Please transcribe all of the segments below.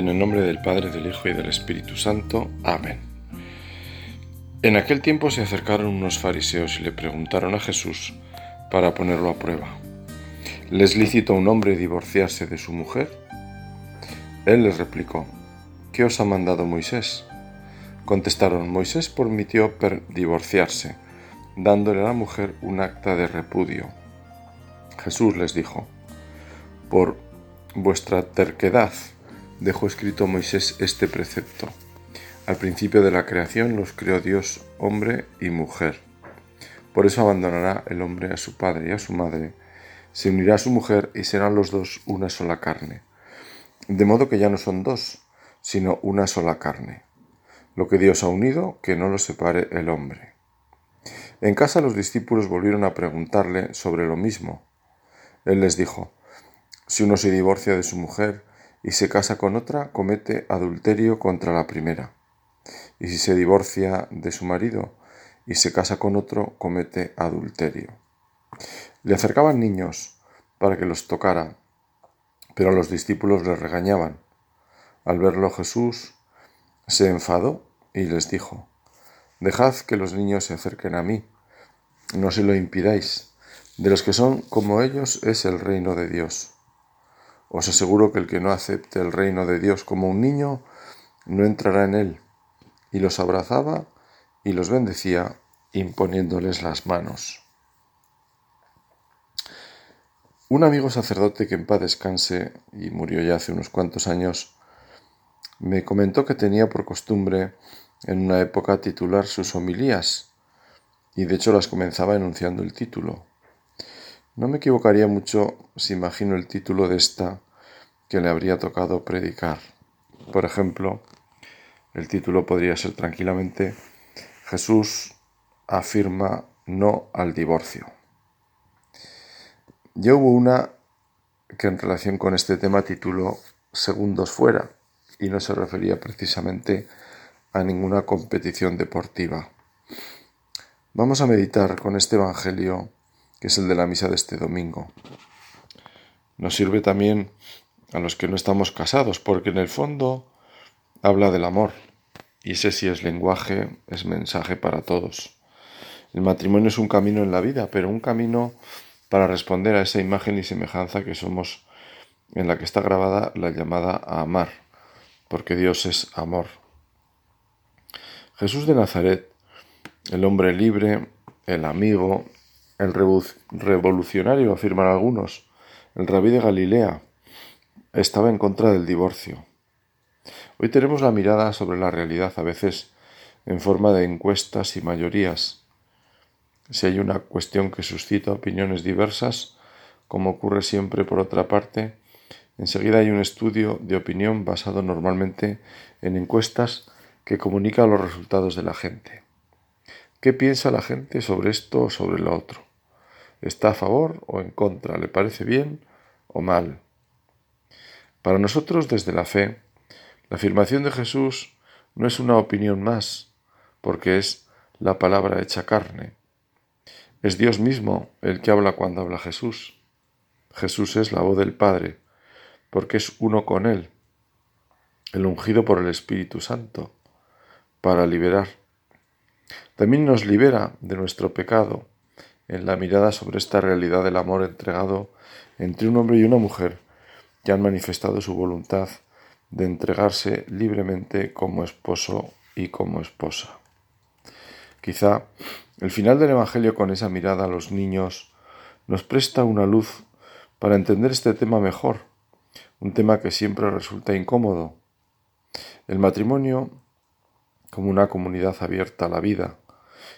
En el nombre del Padre, del Hijo y del Espíritu Santo. Amén. En aquel tiempo se acercaron unos fariseos y le preguntaron a Jesús para ponerlo a prueba. ¿Les lícito a un hombre divorciarse de su mujer? Él les replicó, ¿qué os ha mandado Moisés? Contestaron, Moisés permitió divorciarse, dándole a la mujer un acta de repudio. Jesús les dijo, por vuestra terquedad dejó escrito Moisés este precepto. Al principio de la creación los creó Dios hombre y mujer. Por eso abandonará el hombre a su padre y a su madre, se unirá a su mujer y serán los dos una sola carne. De modo que ya no son dos, sino una sola carne. Lo que Dios ha unido, que no lo separe el hombre. En casa los discípulos volvieron a preguntarle sobre lo mismo. Él les dijo, si uno se divorcia de su mujer y se casa con otra, comete adulterio contra la primera. Y si se divorcia de su marido y se casa con otro, comete adulterio. Le acercaban niños para que los tocara, pero los discípulos le regañaban. Al verlo Jesús se enfadó y les dijo, Dejad que los niños se acerquen a mí, no se lo impidáis. De los que son como ellos es el reino de Dios. Os aseguro que el que no acepte el reino de Dios como un niño, no entrará en él. Y los abrazaba y los bendecía imponiéndoles las manos. Un amigo sacerdote que en paz descanse y murió ya hace unos cuantos años, me comentó que tenía por costumbre en una época titular sus homilías, y de hecho las comenzaba enunciando el título. No me equivocaría mucho si imagino el título de esta que le habría tocado predicar. Por ejemplo, el título podría ser tranquilamente Jesús afirma no al divorcio. Ya hubo una que en relación con este tema tituló Segundos fuera y no se refería precisamente a ninguna competición deportiva. Vamos a meditar con este Evangelio que es el de la misa de este domingo. Nos sirve también a los que no estamos casados, porque en el fondo habla del amor, y ese sí es lenguaje, es mensaje para todos. El matrimonio es un camino en la vida, pero un camino para responder a esa imagen y semejanza que somos, en la que está grabada la llamada a amar, porque Dios es amor. Jesús de Nazaret, el hombre libre, el amigo, el revolucionario, afirman algunos, el rabí de Galilea, estaba en contra del divorcio. Hoy tenemos la mirada sobre la realidad, a veces en forma de encuestas y mayorías. Si hay una cuestión que suscita opiniones diversas, como ocurre siempre por otra parte, enseguida hay un estudio de opinión basado normalmente en encuestas que comunican los resultados de la gente. ¿Qué piensa la gente sobre esto o sobre lo otro? ¿Está a favor o en contra? ¿Le parece bien o mal? Para nosotros, desde la fe, la afirmación de Jesús no es una opinión más, porque es la palabra hecha carne. Es Dios mismo el que habla cuando habla Jesús. Jesús es la voz del Padre, porque es uno con Él, el ungido por el Espíritu Santo, para liberar. También nos libera de nuestro pecado en la mirada sobre esta realidad del amor entregado entre un hombre y una mujer que han manifestado su voluntad de entregarse libremente como esposo y como esposa. Quizá el final del Evangelio con esa mirada a los niños nos presta una luz para entender este tema mejor, un tema que siempre resulta incómodo. El matrimonio como una comunidad abierta a la vida,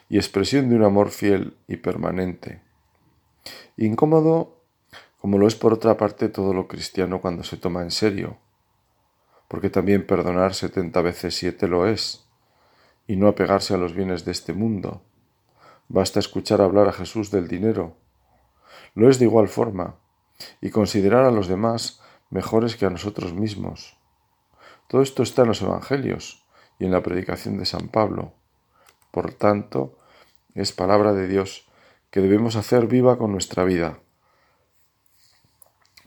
y expresión de un amor fiel y permanente. Incómodo como lo es por otra parte todo lo cristiano cuando se toma en serio, porque también perdonar setenta veces siete lo es, y no apegarse a los bienes de este mundo. Basta escuchar hablar a Jesús del dinero. Lo es de igual forma, y considerar a los demás mejores que a nosotros mismos. Todo esto está en los Evangelios y en la predicación de San Pablo. Por tanto, es palabra de Dios que debemos hacer viva con nuestra vida.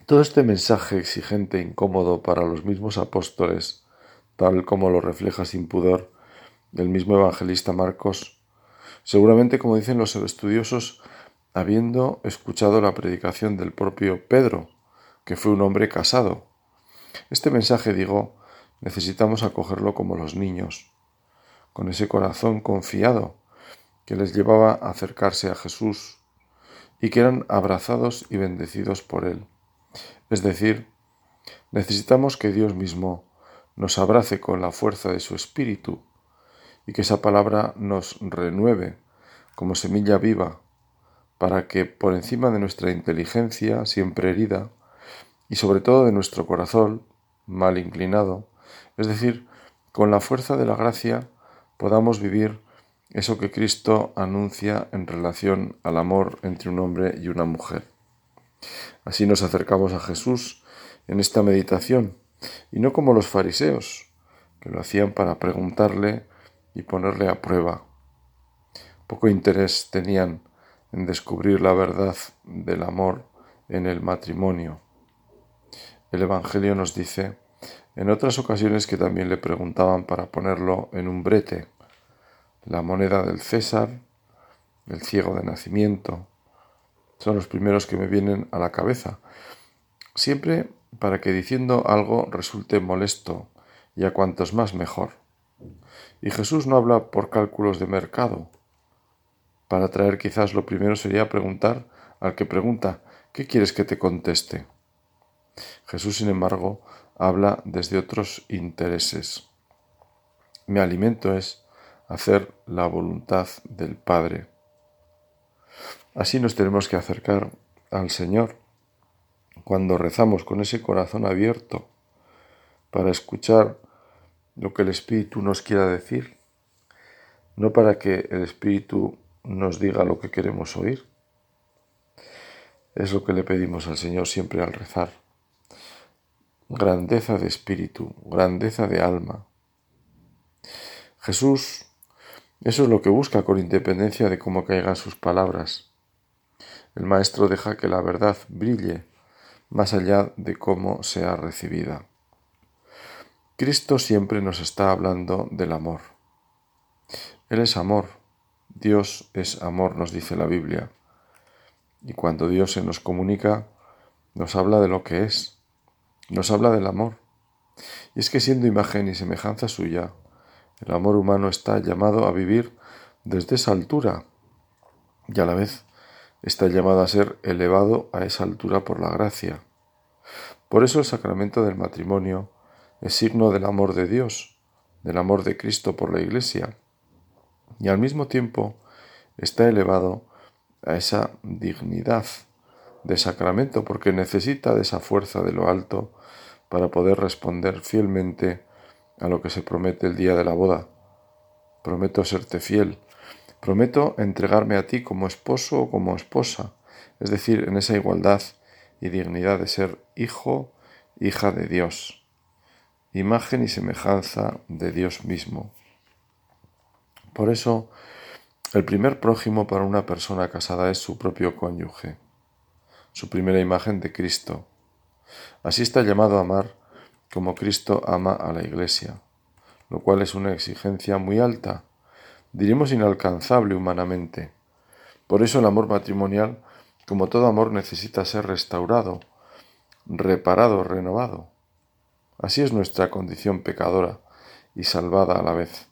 Todo este mensaje exigente e incómodo para los mismos apóstoles, tal como lo refleja sin pudor el mismo evangelista Marcos, seguramente como dicen los estudiosos, habiendo escuchado la predicación del propio Pedro, que fue un hombre casado. Este mensaje, digo, necesitamos acogerlo como los niños, con ese corazón confiado que les llevaba a acercarse a Jesús y que eran abrazados y bendecidos por Él. Es decir, necesitamos que Dios mismo nos abrace con la fuerza de su Espíritu y que esa palabra nos renueve como semilla viva para que por encima de nuestra inteligencia siempre herida y sobre todo de nuestro corazón mal inclinado, es decir, con la fuerza de la gracia podamos vivir eso que Cristo anuncia en relación al amor entre un hombre y una mujer. Así nos acercamos a Jesús en esta meditación, y no como los fariseos, que lo hacían para preguntarle y ponerle a prueba. Poco interés tenían en descubrir la verdad del amor en el matrimonio. El Evangelio nos dice en otras ocasiones que también le preguntaban para ponerlo en un brete, la moneda del César, el ciego de nacimiento, son los primeros que me vienen a la cabeza. Siempre para que diciendo algo resulte molesto y a cuantos más mejor. Y Jesús no habla por cálculos de mercado. Para traer quizás lo primero sería preguntar al que pregunta, ¿qué quieres que te conteste? Jesús, sin embargo, habla desde otros intereses. Mi alimento es hacer la voluntad del Padre. Así nos tenemos que acercar al Señor cuando rezamos con ese corazón abierto para escuchar lo que el Espíritu nos quiera decir, no para que el Espíritu nos diga lo que queremos oír. Es lo que le pedimos al Señor siempre al rezar. Grandeza de espíritu, grandeza de alma. Jesús, eso es lo que busca con independencia de cómo caigan sus palabras. El Maestro deja que la verdad brille más allá de cómo sea recibida. Cristo siempre nos está hablando del amor. Él es amor, Dios es amor, nos dice la Biblia. Y cuando Dios se nos comunica, nos habla de lo que es, nos habla del amor. Y es que siendo imagen y semejanza suya, el amor humano está llamado a vivir desde esa altura y a la vez está llamado a ser elevado a esa altura por la gracia. Por eso el sacramento del matrimonio es signo del amor de Dios, del amor de Cristo por la Iglesia, y al mismo tiempo está elevado a esa dignidad de sacramento porque necesita de esa fuerza de lo alto para poder responder fielmente a lo que se promete el día de la boda. Prometo serte fiel, Prometo entregarme a ti como esposo o como esposa, es decir, en esa igualdad y dignidad de ser hijo, hija de Dios, imagen y semejanza de Dios mismo. Por eso, el primer prójimo para una persona casada es su propio cónyuge, su primera imagen de Cristo. Así está llamado a amar como Cristo ama a la Iglesia, lo cual es una exigencia muy alta diremos inalcanzable humanamente. Por eso el amor matrimonial, como todo amor, necesita ser restaurado, reparado, renovado. Así es nuestra condición pecadora y salvada a la vez.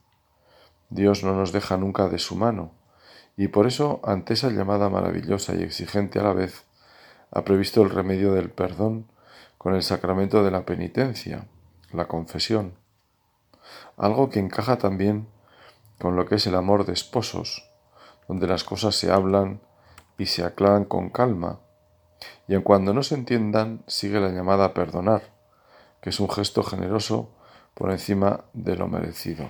Dios no nos deja nunca de su mano, y por eso, ante esa llamada maravillosa y exigente a la vez, ha previsto el remedio del perdón con el sacramento de la penitencia, la confesión, algo que encaja también con lo que es el amor de esposos, donde las cosas se hablan y se aclaran con calma, y en cuando no se entiendan sigue la llamada a perdonar, que es un gesto generoso por encima de lo merecido.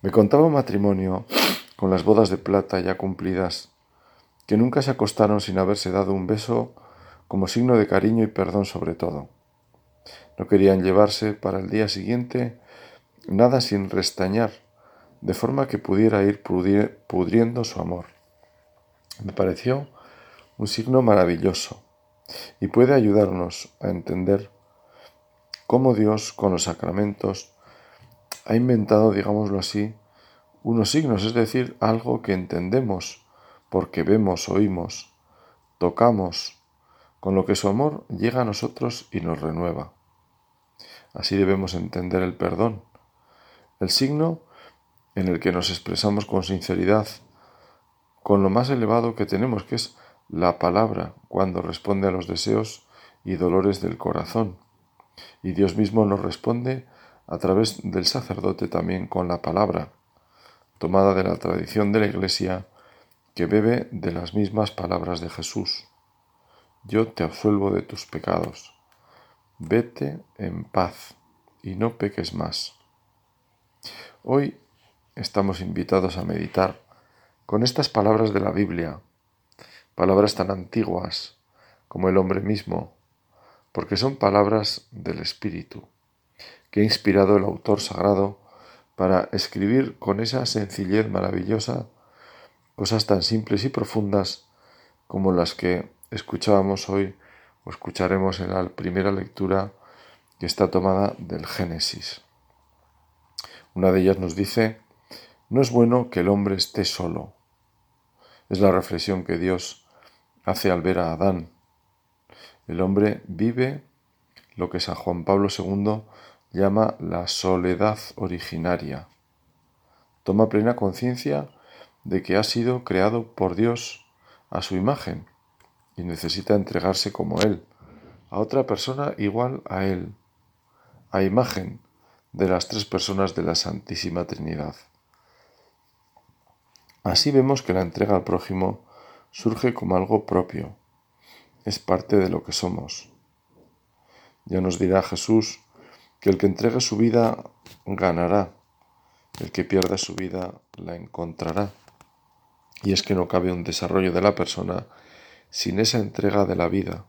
Me contaba un matrimonio con las bodas de plata ya cumplidas, que nunca se acostaron sin haberse dado un beso como signo de cariño y perdón sobre todo. No querían llevarse para el día siguiente nada sin restañar, de forma que pudiera ir pudriendo su amor. Me pareció un signo maravilloso. y puede ayudarnos a entender cómo Dios con los sacramentos ha inventado, digámoslo así, unos signos, es decir, algo que entendemos porque vemos, oímos, tocamos, con lo que su amor llega a nosotros y nos renueva. Así debemos entender el perdón, el signo en el que nos expresamos con sinceridad, con lo más elevado que tenemos, que es la palabra, cuando responde a los deseos y dolores del corazón. Y Dios mismo nos responde a través del sacerdote también con la palabra, tomada de la tradición de la Iglesia, que bebe de las mismas palabras de Jesús. Yo te absuelvo de tus pecados. Vete en paz y no peques más. Hoy estamos invitados a meditar con estas palabras de la Biblia, palabras tan antiguas como el hombre mismo, porque son palabras del Espíritu, que ha inspirado el autor sagrado para escribir con esa sencillez maravillosa cosas tan simples y profundas como las que escuchábamos hoy o escucharemos en la primera lectura que está tomada del Génesis. Una de ellas nos dice, no es bueno que el hombre esté solo. Es la reflexión que Dios hace al ver a Adán. El hombre vive lo que San Juan Pablo II llama la soledad originaria. Toma plena conciencia de que ha sido creado por Dios a su imagen y necesita entregarse como Él, a otra persona igual a Él, a imagen de las tres personas de la Santísima Trinidad. Así vemos que la entrega al prójimo surge como algo propio, es parte de lo que somos. Ya nos dirá Jesús que el que entregue su vida ganará, el que pierda su vida la encontrará. Y es que no cabe un desarrollo de la persona sin esa entrega de la vida,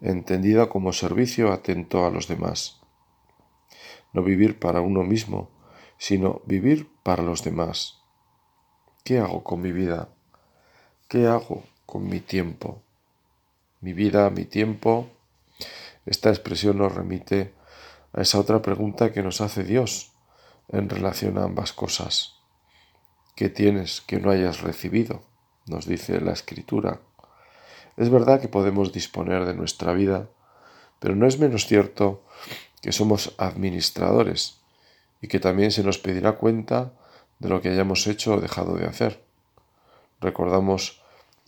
entendida como servicio atento a los demás. No vivir para uno mismo, sino vivir para los demás. ¿Qué hago con mi vida? ¿Qué hago con mi tiempo? Mi vida, mi tiempo. Esta expresión nos remite a esa otra pregunta que nos hace Dios en relación a ambas cosas. ¿Qué tienes que no hayas recibido? Nos dice la Escritura. Es verdad que podemos disponer de nuestra vida, pero no es menos cierto que somos administradores y que también se nos pedirá cuenta de lo que hayamos hecho o dejado de hacer. Recordamos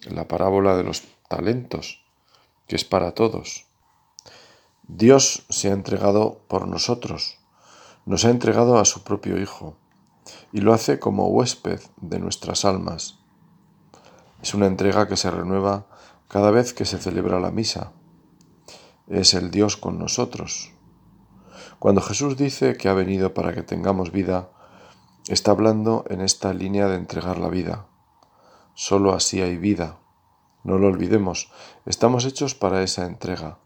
la parábola de los talentos, que es para todos. Dios se ha entregado por nosotros, nos ha entregado a su propio Hijo y lo hace como huésped de nuestras almas. Es una entrega que se renueva cada vez que se celebra la misa. Es el Dios con nosotros. Cuando Jesús dice que ha venido para que tengamos vida, está hablando en esta línea de entregar la vida. Solo así hay vida. No lo olvidemos, estamos hechos para esa entrega.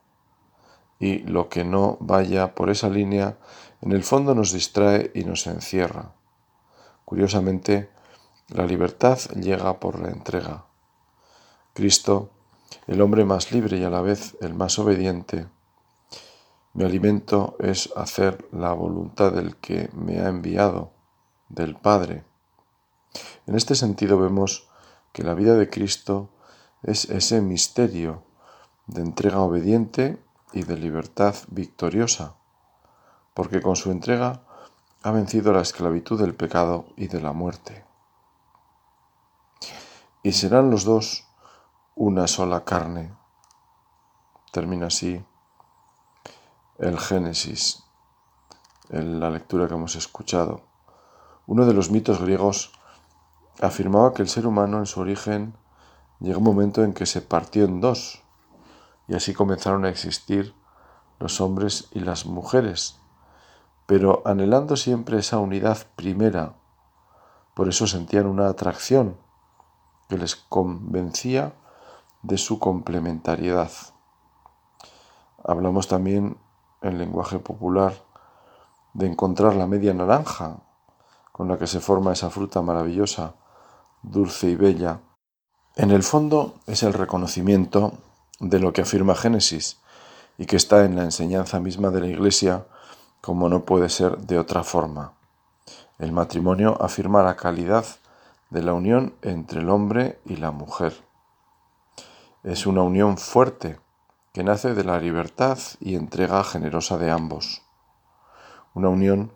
Y lo que no vaya por esa línea, en el fondo nos distrae y nos encierra. Curiosamente, la libertad llega por la entrega. Cristo, el hombre más libre y a la vez el más obediente, mi alimento es hacer la voluntad del que me ha enviado, del Padre. En este sentido vemos que la vida de Cristo es ese misterio de entrega obediente y de libertad victoriosa, porque con su entrega ha vencido la esclavitud del pecado y de la muerte. Y serán los dos una sola carne. Termina así el Génesis, en la lectura que hemos escuchado. Uno de los mitos griegos afirmaba que el ser humano en su origen llegó un momento en que se partió en dos y así comenzaron a existir los hombres y las mujeres pero anhelando siempre esa unidad primera. Por eso sentían una atracción que les convencía de su complementariedad. Hablamos también en lenguaje popular de encontrar la media naranja con la que se forma esa fruta maravillosa, dulce y bella. En el fondo es el reconocimiento de lo que afirma Génesis y que está en la enseñanza misma de la Iglesia como no puede ser de otra forma. El matrimonio afirma la calidad de la unión entre el hombre y la mujer. Es una unión fuerte que nace de la libertad y entrega generosa de ambos. Una unión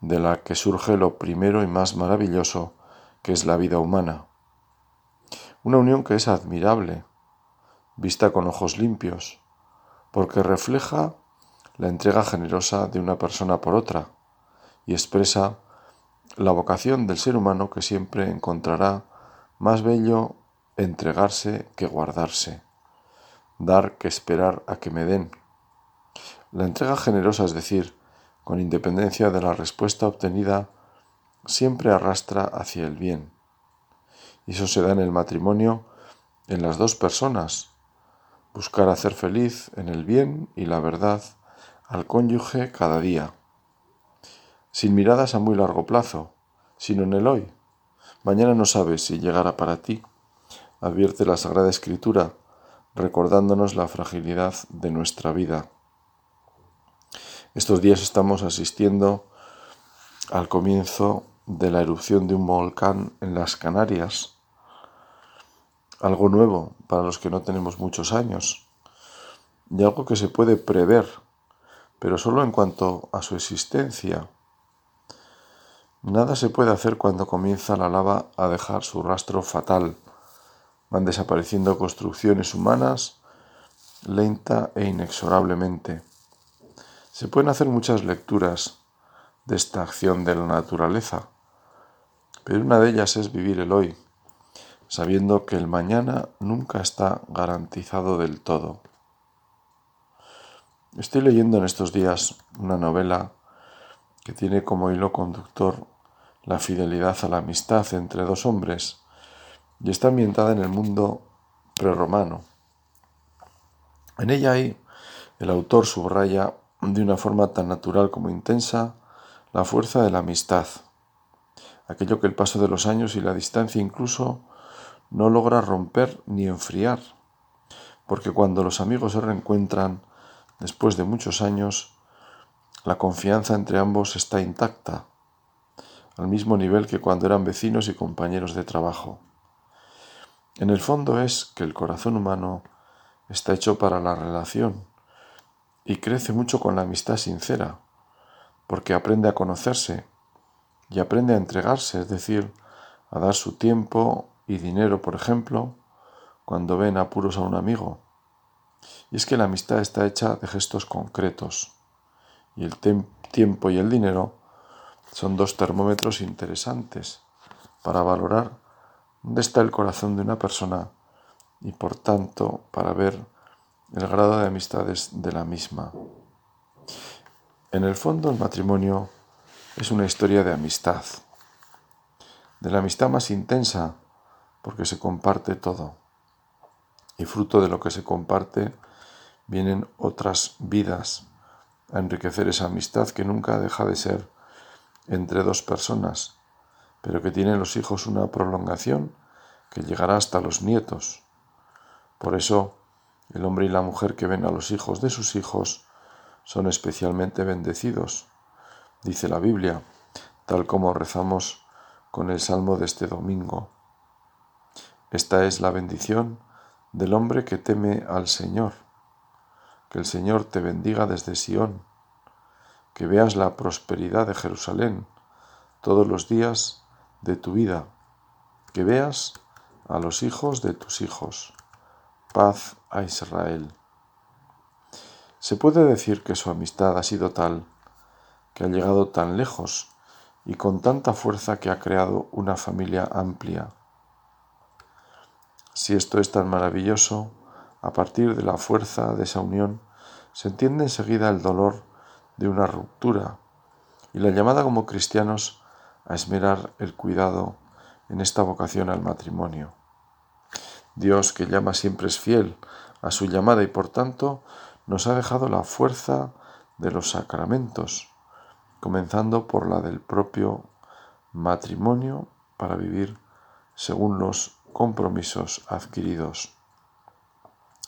de la que surge lo primero y más maravilloso que es la vida humana. Una unión que es admirable, vista con ojos limpios, porque refleja la entrega generosa de una persona por otra y expresa la vocación del ser humano que siempre encontrará más bello entregarse que guardarse, dar que esperar a que me den. La entrega generosa, es decir, con independencia de la respuesta obtenida, siempre arrastra hacia el bien. Y eso se da en el matrimonio en las dos personas, buscar hacer feliz en el bien y la verdad al cónyuge cada día, sin miradas a muy largo plazo, sino en el hoy. Mañana no sabes si llegará para ti, advierte la Sagrada Escritura, recordándonos la fragilidad de nuestra vida. Estos días estamos asistiendo al comienzo de la erupción de un volcán en las Canarias, algo nuevo para los que no tenemos muchos años y algo que se puede prever, pero solo en cuanto a su existencia. Nada se puede hacer cuando comienza la lava a dejar su rastro fatal. Van desapareciendo construcciones humanas lenta e inexorablemente. Se pueden hacer muchas lecturas de esta acción de la naturaleza, pero una de ellas es vivir el hoy sabiendo que el mañana nunca está garantizado del todo. Estoy leyendo en estos días una novela que tiene como hilo conductor la fidelidad a la amistad entre dos hombres y está ambientada en el mundo prerromano. En ella hay el autor subraya de una forma tan natural como intensa la fuerza de la amistad, aquello que el paso de los años y la distancia incluso no logra romper ni enfriar, porque cuando los amigos se reencuentran después de muchos años, la confianza entre ambos está intacta, al mismo nivel que cuando eran vecinos y compañeros de trabajo. En el fondo es que el corazón humano está hecho para la relación y crece mucho con la amistad sincera, porque aprende a conocerse y aprende a entregarse, es decir, a dar su tiempo y dinero, por ejemplo, cuando ven apuros a un amigo. Y es que la amistad está hecha de gestos concretos, y el tiempo y el dinero son dos termómetros interesantes para valorar dónde está el corazón de una persona y por tanto para ver el grado de amistades de la misma. En el fondo el matrimonio es una historia de amistad, de la amistad más intensa porque se comparte todo. Y fruto de lo que se comparte vienen otras vidas a enriquecer esa amistad que nunca deja de ser entre dos personas, pero que tienen los hijos una prolongación que llegará hasta los nietos. Por eso, el hombre y la mujer que ven a los hijos de sus hijos son especialmente bendecidos, dice la Biblia, tal como rezamos con el salmo de este domingo. Esta es la bendición del hombre que teme al Señor. Que el Señor te bendiga desde Sión, que veas la prosperidad de Jerusalén todos los días de tu vida, que veas a los hijos de tus hijos. Paz a Israel. Se puede decir que su amistad ha sido tal, que ha llegado tan lejos y con tanta fuerza que ha creado una familia amplia si esto es tan maravilloso, a partir de la fuerza de esa unión se entiende enseguida el dolor de una ruptura y la llamada como cristianos a esmerar el cuidado en esta vocación al matrimonio. Dios que llama siempre es fiel a su llamada y por tanto nos ha dejado la fuerza de los sacramentos, comenzando por la del propio matrimonio para vivir según los compromisos adquiridos.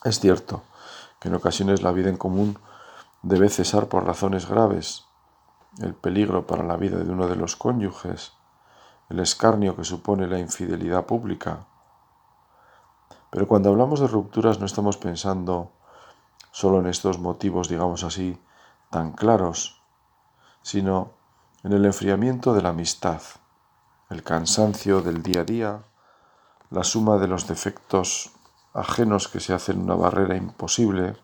Es cierto que en ocasiones la vida en común debe cesar por razones graves, el peligro para la vida de uno de los cónyuges, el escarnio que supone la infidelidad pública. Pero cuando hablamos de rupturas no estamos pensando solo en estos motivos, digamos así, tan claros, sino en el enfriamiento de la amistad, el cansancio del día a día, la suma de los defectos ajenos que se hacen una barrera imposible.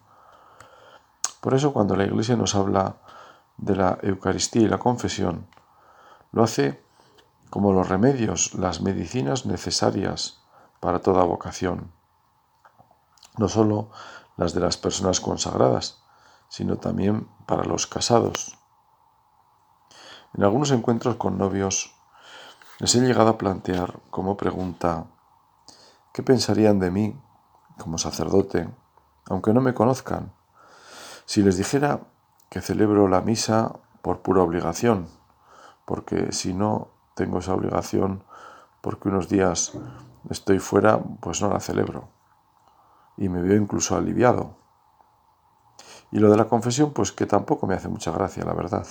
Por eso cuando la Iglesia nos habla de la Eucaristía y la confesión, lo hace como los remedios, las medicinas necesarias para toda vocación, no solo las de las personas consagradas, sino también para los casados. En algunos encuentros con novios les he llegado a plantear como pregunta, ¿qué pensarían de mí como sacerdote, aunque no me conozcan, si les dijera que celebro la misa por pura obligación, porque si no tengo esa obligación porque unos días estoy fuera, pues no la celebro. Y me veo incluso aliviado. Y lo de la confesión, pues que tampoco me hace mucha gracia, la verdad.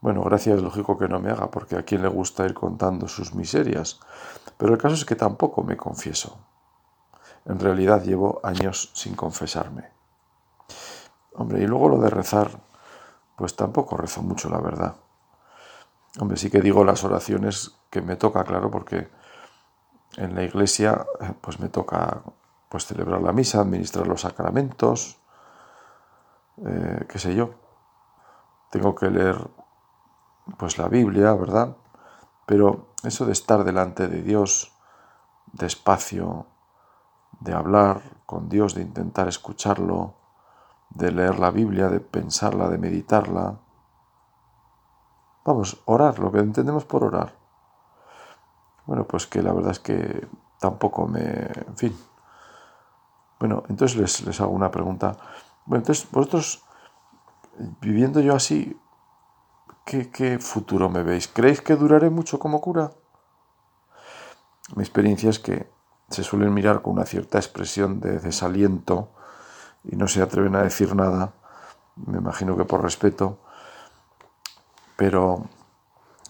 Bueno, gracia es lógico que no me haga, porque a quien le gusta ir contando sus miserias. Pero el caso es que tampoco me confieso. En realidad llevo años sin confesarme. Hombre, y luego lo de rezar, pues tampoco rezo mucho, la verdad. Hombre, sí que digo las oraciones que me toca, claro, porque en la iglesia pues me toca pues celebrar la misa, administrar los sacramentos, eh, qué sé yo. Tengo que leer pues la Biblia, ¿verdad? Pero eso de estar delante de Dios despacio, de hablar con Dios, de intentar escucharlo, de leer la Biblia, de pensarla, de meditarla. Vamos, orar, lo que entendemos por orar. Bueno, pues que la verdad es que tampoco me... En fin. Bueno, entonces les, les hago una pregunta. Bueno, entonces vosotros, viviendo yo así, ¿qué, ¿qué futuro me veis? ¿Creéis que duraré mucho como cura? Mi experiencia es que se suelen mirar con una cierta expresión de desaliento y no se atreven a decir nada, me imagino que por respeto, pero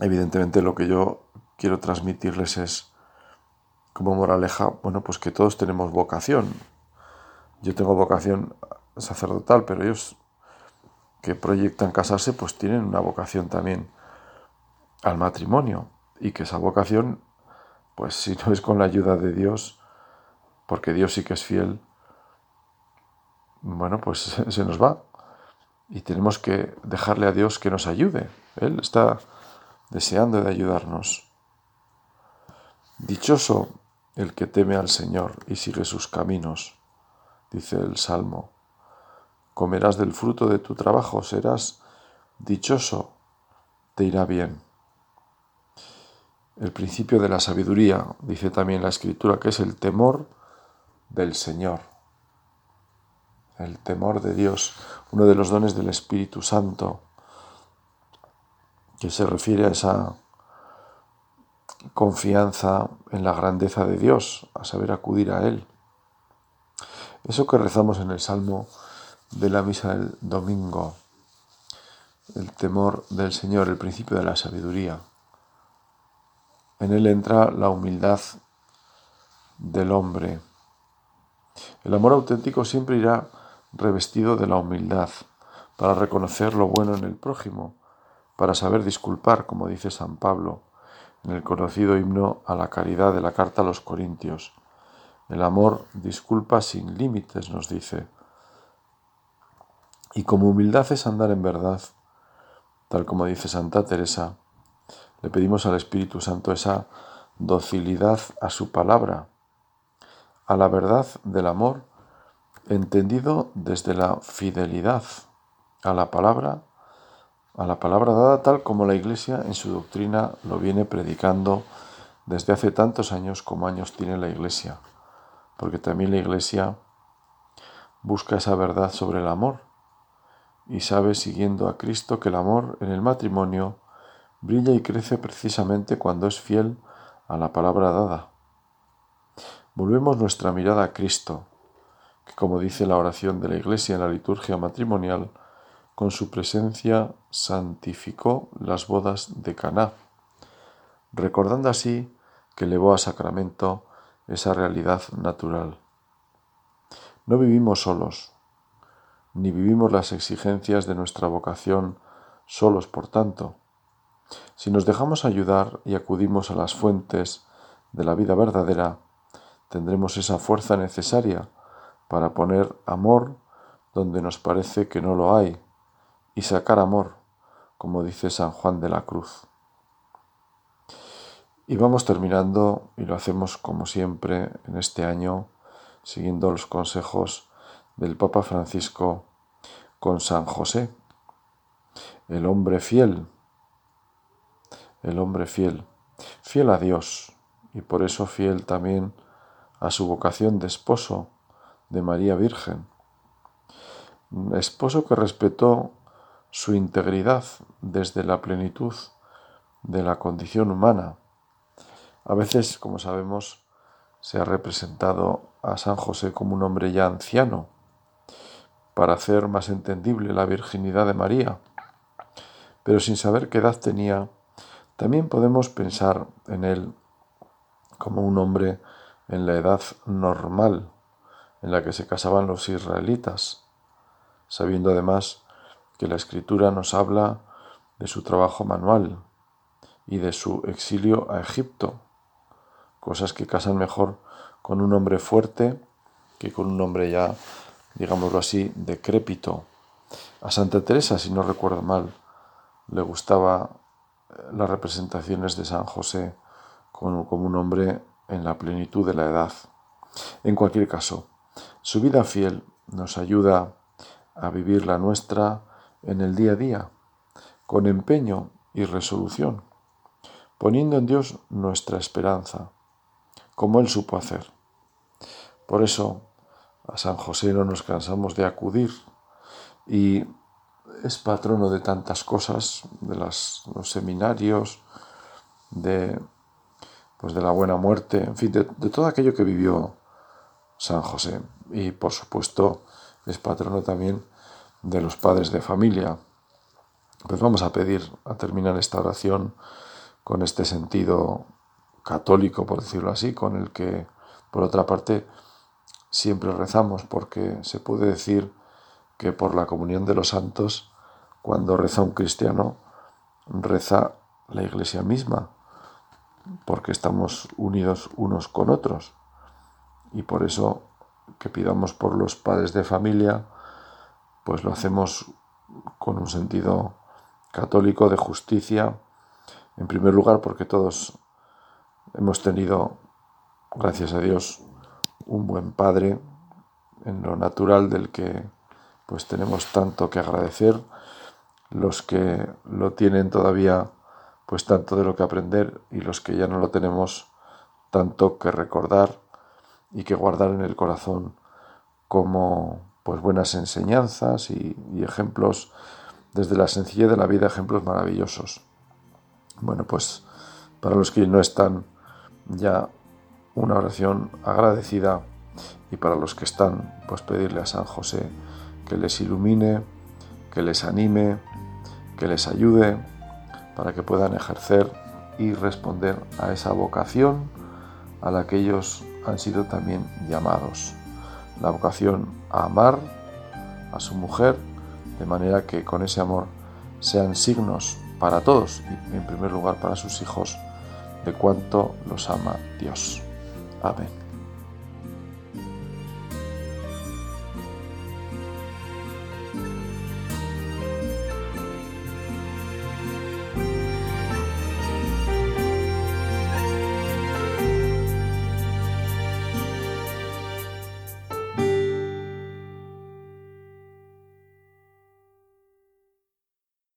evidentemente lo que yo quiero transmitirles es como moraleja, bueno, pues que todos tenemos vocación. Yo tengo vocación sacerdotal, pero ellos que proyectan casarse, pues tienen una vocación también al matrimonio y que esa vocación pues si no es con la ayuda de Dios, porque Dios sí que es fiel, bueno, pues se nos va. Y tenemos que dejarle a Dios que nos ayude. Él está deseando de ayudarnos. Dichoso el que teme al Señor y sigue sus caminos, dice el Salmo. Comerás del fruto de tu trabajo, serás dichoso, te irá bien. El principio de la sabiduría, dice también la escritura, que es el temor del Señor. El temor de Dios, uno de los dones del Espíritu Santo, que se refiere a esa confianza en la grandeza de Dios, a saber acudir a Él. Eso que rezamos en el Salmo de la Misa del Domingo, el temor del Señor, el principio de la sabiduría. En él entra la humildad del hombre. El amor auténtico siempre irá revestido de la humildad, para reconocer lo bueno en el prójimo, para saber disculpar, como dice San Pablo en el conocido himno a la caridad de la carta a los Corintios. El amor disculpa sin límites, nos dice. Y como humildad es andar en verdad, tal como dice Santa Teresa, le pedimos al Espíritu Santo esa docilidad a su palabra, a la verdad del amor, entendido desde la fidelidad a la palabra, a la palabra dada tal como la Iglesia en su doctrina lo viene predicando desde hace tantos años como años tiene la Iglesia, porque también la Iglesia busca esa verdad sobre el amor y sabe, siguiendo a Cristo, que el amor en el matrimonio brilla y crece precisamente cuando es fiel a la palabra dada. Volvemos nuestra mirada a Cristo, que como dice la oración de la Iglesia en la liturgia matrimonial, con su presencia santificó las bodas de Caná, recordando así que elevó a sacramento esa realidad natural. No vivimos solos, ni vivimos las exigencias de nuestra vocación solos, por tanto. Si nos dejamos ayudar y acudimos a las fuentes de la vida verdadera, tendremos esa fuerza necesaria para poner amor donde nos parece que no lo hay y sacar amor, como dice San Juan de la Cruz. Y vamos terminando, y lo hacemos como siempre en este año, siguiendo los consejos del Papa Francisco con San José, el hombre fiel, el hombre fiel, fiel a Dios y por eso fiel también a su vocación de esposo de María Virgen, esposo que respetó su integridad desde la plenitud de la condición humana. A veces, como sabemos, se ha representado a San José como un hombre ya anciano, para hacer más entendible la virginidad de María. Pero sin saber qué edad tenía, también podemos pensar en él como un hombre en la edad normal en la que se casaban los israelitas, sabiendo además que la escritura nos habla de su trabajo manual y de su exilio a Egipto, cosas que casan mejor con un hombre fuerte que con un hombre ya digámoslo así, decrépito. A Santa Teresa, si no recuerdo mal, le gustaba eh, las representaciones de San José como, un hombre en la plenitud de la edad. En cualquier caso, su vida fiel nos ayuda a vivir la nuestra en el día a día, con empeño y resolución, poniendo en Dios nuestra esperanza, como Él supo hacer. Por eso, a San José no nos cansamos de acudir y es patrono de tantas cosas, de los seminarios, de, pues de la buena muerte, en fin, de, de todo aquello que vivió San José. Y por supuesto es patrono también de los padres de familia. Pues vamos a pedir a terminar esta oración con este sentido católico, por decirlo así, con el que, por otra parte, siempre rezamos porque se puede decir que por la comunión de los santos, cuando reza un cristiano, reza la iglesia misma, porque estamos unidos unos con otros. Y por eso que pidamos por los padres de familia, pues lo hacemos con un sentido católico de justicia, en primer lugar porque todos hemos tenido, gracias a Dios, un buen padre en lo natural del que pues tenemos tanto que agradecer. Los que lo tienen todavía pues tanto de lo que aprender y los que ya no lo tenemos tanto que recordar y que guardar en el corazón como pues buenas enseñanzas y, y ejemplos desde la sencillez de la vida ejemplos maravillosos. Bueno pues para los que no están ya una oración agradecida y para los que están, pues pedirle a San José que les ilumine, que les anime, que les ayude para que puedan ejercer y responder a esa vocación a la que ellos han sido también llamados. La vocación a amar a su mujer de manera que con ese amor sean signos para todos y en primer lugar para sus hijos de cuánto los ama Dios. Amén.